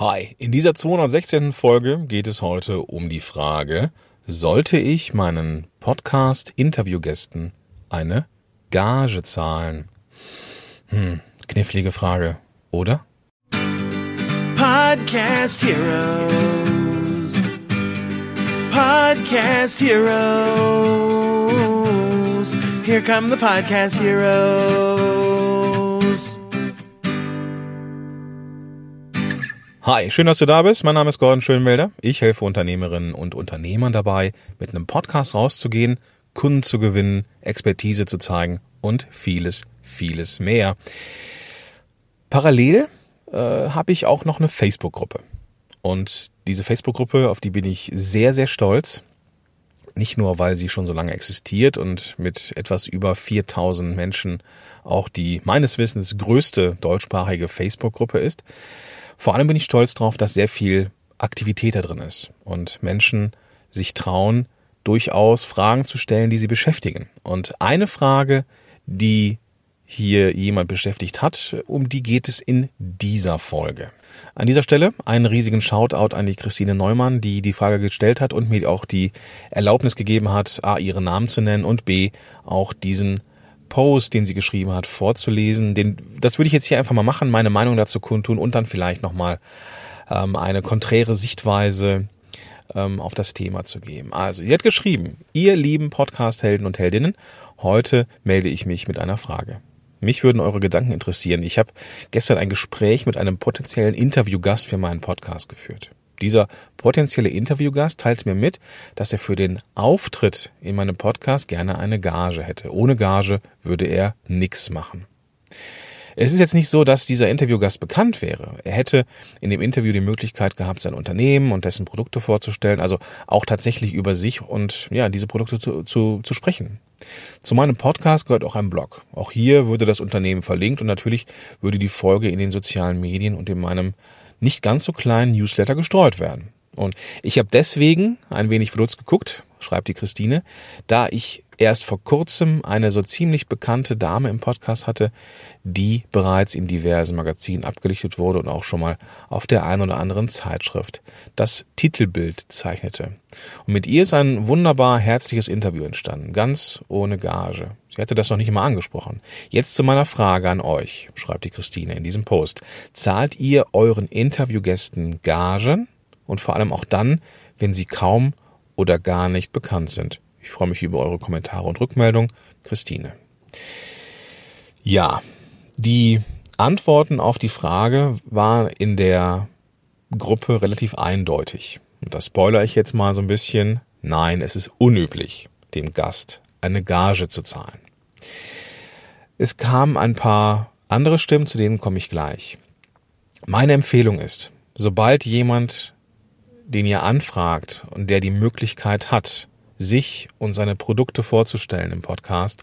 Hi, in dieser 216. Folge geht es heute um die Frage, sollte ich meinen Podcast-Interviewgästen eine Gage zahlen? Hm, knifflige Frage, oder? Podcast Heroes. Podcast Heroes. Here come the Podcast Heroes. Hi, schön, dass du da bist. Mein Name ist Gordon Schönwelder. Ich helfe Unternehmerinnen und Unternehmern dabei, mit einem Podcast rauszugehen, Kunden zu gewinnen, Expertise zu zeigen und vieles, vieles mehr. Parallel äh, habe ich auch noch eine Facebook-Gruppe. Und diese Facebook-Gruppe, auf die bin ich sehr, sehr stolz. Nicht nur, weil sie schon so lange existiert und mit etwas über 4000 Menschen auch die meines Wissens größte deutschsprachige Facebook-Gruppe ist. Vor allem bin ich stolz darauf, dass sehr viel Aktivität da drin ist und Menschen sich trauen, durchaus Fragen zu stellen, die sie beschäftigen. Und eine Frage, die hier jemand beschäftigt hat, um die geht es in dieser Folge. An dieser Stelle einen riesigen Shoutout an die Christine Neumann, die die Frage gestellt hat und mir auch die Erlaubnis gegeben hat, a, ihren Namen zu nennen und b, auch diesen Post, den sie geschrieben hat, vorzulesen. Den, das würde ich jetzt hier einfach mal machen, meine Meinung dazu kundtun und dann vielleicht nochmal ähm, eine konträre Sichtweise ähm, auf das Thema zu geben. Also, sie hat geschrieben, ihr lieben Podcast-Helden und Heldinnen, heute melde ich mich mit einer Frage. Mich würden eure Gedanken interessieren. Ich habe gestern ein Gespräch mit einem potenziellen Interviewgast für meinen Podcast geführt. Dieser potenzielle Interviewgast teilt mir mit, dass er für den Auftritt in meinem Podcast gerne eine Gage hätte. Ohne Gage würde er nix machen. Es ist jetzt nicht so, dass dieser Interviewgast bekannt wäre. Er hätte in dem Interview die Möglichkeit gehabt, sein Unternehmen und dessen Produkte vorzustellen, also auch tatsächlich über sich und ja, diese Produkte zu, zu, zu sprechen. Zu meinem Podcast gehört auch ein Blog. Auch hier würde das Unternehmen verlinkt und natürlich würde die Folge in den sozialen Medien und in meinem nicht ganz so kleinen Newsletter gestreut werden. Und ich habe deswegen ein wenig verdutzt geguckt, schreibt die Christine, da ich erst vor kurzem eine so ziemlich bekannte Dame im Podcast hatte, die bereits in diversen Magazinen abgelichtet wurde und auch schon mal auf der einen oder anderen Zeitschrift das Titelbild zeichnete. Und mit ihr ist ein wunderbar herzliches Interview entstanden, ganz ohne Gage. Sie hatte das noch nicht mal angesprochen. Jetzt zu meiner Frage an euch, schreibt die Christine in diesem Post. Zahlt ihr euren Interviewgästen Gagen? Und vor allem auch dann, wenn sie kaum oder gar nicht bekannt sind. Ich freue mich über eure Kommentare und Rückmeldung. Christine. Ja, die Antworten auf die Frage waren in der Gruppe relativ eindeutig. Und das spoilere ich jetzt mal so ein bisschen. Nein, es ist unüblich, dem Gast eine Gage zu zahlen. Es kamen ein paar andere Stimmen, zu denen komme ich gleich. Meine Empfehlung ist, sobald jemand, den ihr anfragt und der die Möglichkeit hat, sich und seine Produkte vorzustellen im Podcast,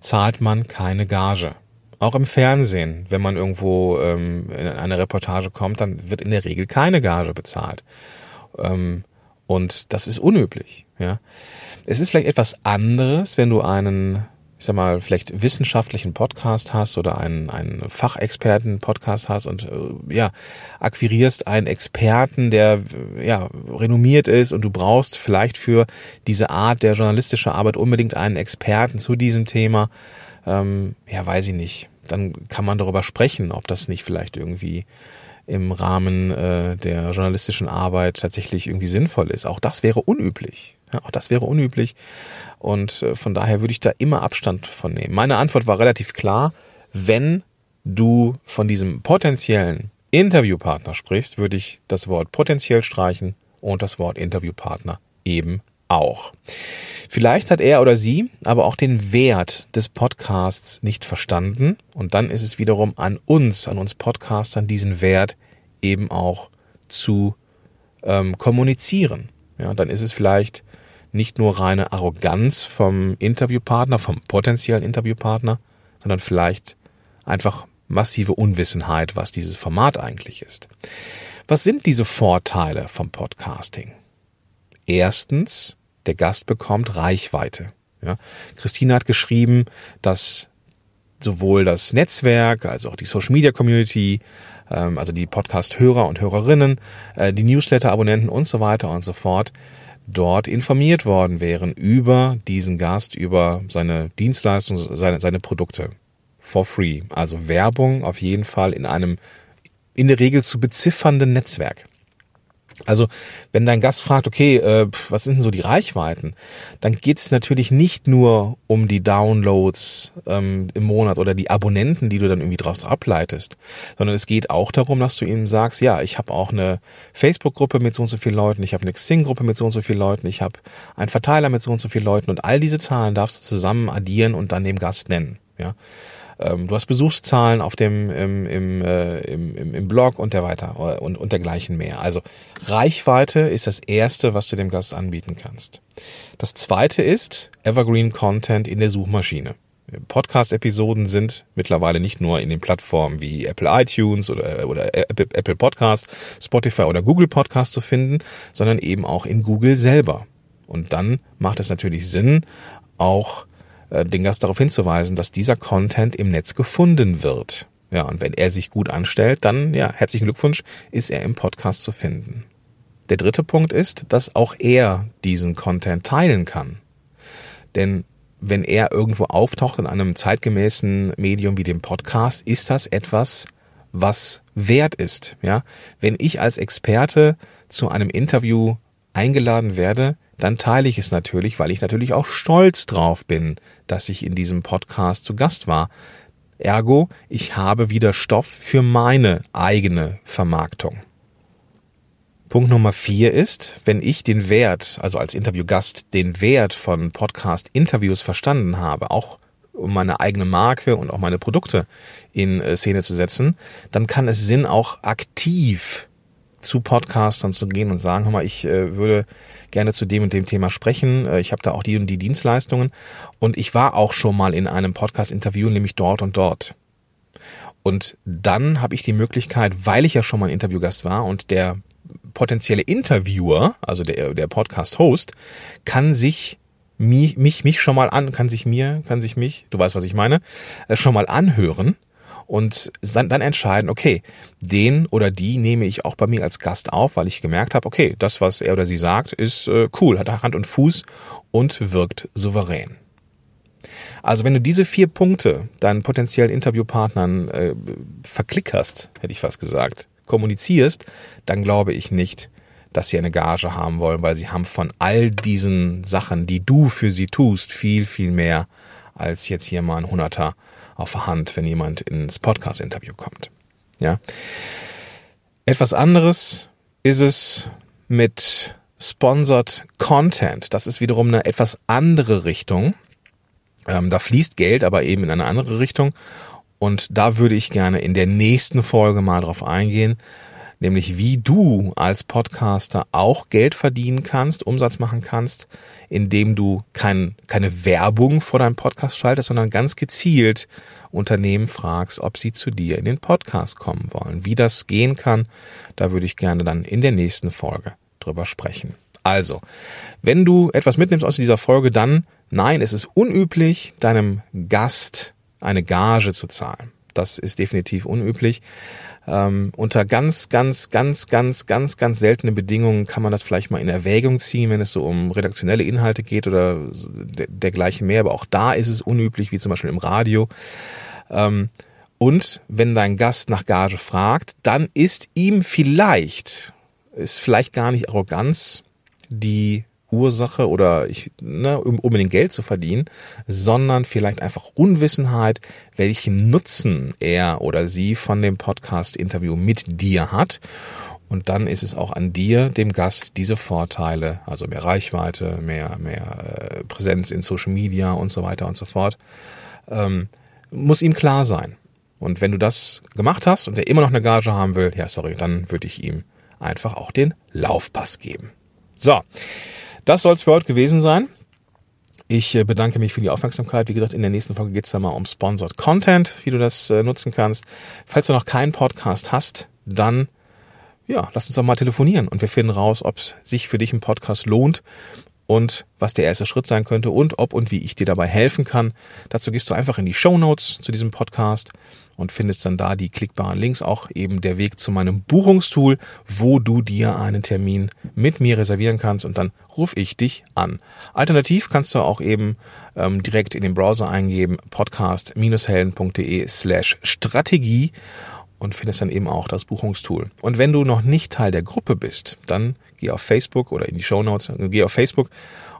zahlt man keine Gage. Auch im Fernsehen, wenn man irgendwo ähm, in eine Reportage kommt, dann wird in der Regel keine Gage bezahlt. Ähm, und das ist unüblich. Ja. Es ist vielleicht etwas anderes, wenn du einen ich sag mal, vielleicht wissenschaftlichen Podcast hast oder einen, einen Fachexperten-Podcast hast und äh, ja, akquirierst einen Experten, der ja renommiert ist und du brauchst vielleicht für diese Art der journalistischen Arbeit unbedingt einen Experten zu diesem Thema, ähm, ja, weiß ich nicht. Dann kann man darüber sprechen, ob das nicht vielleicht irgendwie im Rahmen äh, der journalistischen Arbeit tatsächlich irgendwie sinnvoll ist. Auch das wäre unüblich. Ja, auch das wäre unüblich. Und äh, von daher würde ich da immer Abstand von nehmen. Meine Antwort war relativ klar. Wenn du von diesem potenziellen Interviewpartner sprichst, würde ich das Wort potenziell streichen und das Wort Interviewpartner eben auch. Vielleicht hat er oder sie aber auch den Wert des Podcasts nicht verstanden und dann ist es wiederum an uns, an uns Podcastern, diesen Wert eben auch zu ähm, kommunizieren. Ja, dann ist es vielleicht nicht nur reine Arroganz vom Interviewpartner, vom potenziellen Interviewpartner, sondern vielleicht einfach massive Unwissenheit, was dieses Format eigentlich ist. Was sind diese Vorteile vom Podcasting? Erstens, der Gast bekommt Reichweite. Ja, Christine hat geschrieben, dass sowohl das Netzwerk, als auch die Social Media Community, ähm, also die Podcast-Hörer und Hörerinnen, äh, die Newsletter-Abonnenten und so weiter und so fort, dort informiert worden wären über diesen Gast, über seine Dienstleistungen, seine, seine Produkte. For free. Also Werbung auf jeden Fall in einem in der Regel zu beziffernden Netzwerk. Also wenn dein Gast fragt, okay, äh, was sind denn so die Reichweiten, dann geht es natürlich nicht nur um die Downloads ähm, im Monat oder die Abonnenten, die du dann irgendwie draus ableitest, sondern es geht auch darum, dass du ihm sagst, ja, ich habe auch eine Facebook-Gruppe mit so und so vielen Leuten, ich habe eine Xing-Gruppe mit so und so vielen Leuten, ich habe einen Verteiler mit so und so vielen Leuten und all diese Zahlen darfst du zusammen addieren und dann dem Gast nennen. Ja, ähm, du hast Besuchszahlen auf dem im, im, äh, im, im, im Blog und der weiter und, und dergleichen mehr. Also Reichweite ist das erste, was du dem Gast anbieten kannst. Das zweite ist Evergreen Content in der Suchmaschine. Podcast-Episoden sind mittlerweile nicht nur in den Plattformen wie Apple iTunes oder, oder Apple, Podcast, Spotify oder Google Podcast zu finden, sondern eben auch in Google selber. Und dann macht es natürlich Sinn, auch den Gast darauf hinzuweisen, dass dieser Content im Netz gefunden wird. Ja, und wenn er sich gut anstellt, dann, ja, herzlichen Glückwunsch, ist er im Podcast zu finden. Der dritte Punkt ist, dass auch er diesen Content teilen kann. Denn wenn er irgendwo auftaucht in einem zeitgemäßen Medium wie dem Podcast, ist das etwas, was wert ist. Ja, wenn ich als Experte zu einem Interview eingeladen werde, dann teile ich es natürlich, weil ich natürlich auch stolz drauf bin, dass ich in diesem Podcast zu Gast war. Ergo, ich habe wieder Stoff für meine eigene Vermarktung. Punkt Nummer vier ist, wenn ich den Wert, also als Interviewgast, den Wert von Podcast-Interviews verstanden habe, auch um meine eigene Marke und auch meine Produkte in äh, Szene zu setzen, dann kann es Sinn, auch aktiv zu Podcastern zu gehen und sagen, hör mal, ich äh, würde gerne zu dem und dem Thema sprechen. Äh, ich habe da auch die und die Dienstleistungen. Und ich war auch schon mal in einem Podcast-Interview, nämlich dort und dort. Und dann habe ich die Möglichkeit, weil ich ja schon mal ein Interviewgast war und der potenzielle Interviewer, also der, der Podcast-Host, kann sich mich, mich, mich schon mal an, kann sich mir, kann sich mich, du weißt, was ich meine, äh, schon mal anhören und dann, entscheiden, okay, den oder die nehme ich auch bei mir als Gast auf, weil ich gemerkt habe, okay, das, was er oder sie sagt, ist äh, cool, hat Hand und Fuß und wirkt souverän. Also wenn du diese vier Punkte deinen potenziellen Interviewpartnern äh, verklickerst, hätte ich fast gesagt, kommunizierst, dann glaube ich nicht, dass sie eine Gage haben wollen, weil sie haben von all diesen Sachen, die du für sie tust, viel, viel mehr als jetzt hier mal ein Hunderter auf der Hand, wenn jemand ins Podcast-Interview kommt. Ja. Etwas anderes ist es mit Sponsored Content. Das ist wiederum eine etwas andere Richtung. Ähm, da fließt Geld, aber eben in eine andere Richtung. Und da würde ich gerne in der nächsten Folge mal drauf eingehen, nämlich wie du als Podcaster auch Geld verdienen kannst, Umsatz machen kannst, indem du kein, keine Werbung vor deinem Podcast schaltest, sondern ganz gezielt Unternehmen fragst, ob sie zu dir in den Podcast kommen wollen. Wie das gehen kann, da würde ich gerne dann in der nächsten Folge drüber sprechen. Also, wenn du etwas mitnimmst aus dieser Folge, dann nein, es ist unüblich, deinem Gast eine Gage zu zahlen. Das ist definitiv unüblich. Ähm, unter ganz, ganz, ganz, ganz, ganz, ganz seltenen Bedingungen kann man das vielleicht mal in Erwägung ziehen, wenn es so um redaktionelle Inhalte geht oder dergleichen mehr. Aber auch da ist es unüblich, wie zum Beispiel im Radio. Ähm, und wenn dein Gast nach Gage fragt, dann ist ihm vielleicht, ist vielleicht gar nicht Arroganz die Ursache oder ich, ne, um unbedingt Geld zu verdienen, sondern vielleicht einfach Unwissenheit, welchen Nutzen er oder sie von dem Podcast-Interview mit dir hat. Und dann ist es auch an dir, dem Gast, diese Vorteile, also mehr Reichweite, mehr, mehr äh, Präsenz in Social Media und so weiter und so fort, ähm, muss ihm klar sein. Und wenn du das gemacht hast und er immer noch eine Gage haben will, ja, sorry, dann würde ich ihm einfach auch den Laufpass geben. So. Das soll es für heute gewesen sein. Ich äh, bedanke mich für die Aufmerksamkeit. Wie gesagt, in der nächsten Folge geht es dann mal um Sponsored Content, wie du das äh, nutzen kannst. Falls du noch keinen Podcast hast, dann ja, lass uns doch mal telefonieren und wir finden raus, ob es sich für dich ein Podcast lohnt und was der erste Schritt sein könnte und ob und wie ich dir dabei helfen kann. Dazu gehst du einfach in die Show Notes zu diesem Podcast und findest dann da die klickbaren Links, auch eben der Weg zu meinem Buchungstool, wo du dir einen Termin mit mir reservieren kannst und dann rufe ich dich an. Alternativ kannst du auch eben ähm, direkt in den Browser eingeben podcast-helden.de slash Strategie und findest dann eben auch das Buchungstool. Und wenn du noch nicht Teil der Gruppe bist, dann geh auf Facebook oder in die Show Notes, geh auf Facebook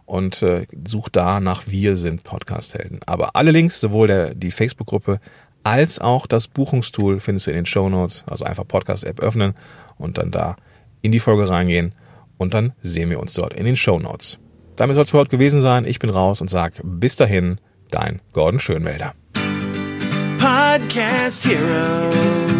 und äh, such da nach Wir sind Podcasthelden. Aber alle Links, sowohl der, die Facebook-Gruppe als auch das Buchungstool findest du in den Show Notes. Also einfach Podcast-App öffnen und dann da in die Folge reingehen und dann sehen wir uns dort in den Show Notes. Damit soll es für heute gewesen sein. Ich bin raus und sag bis dahin, dein Gordon Schönwälder. Podcast Heroes.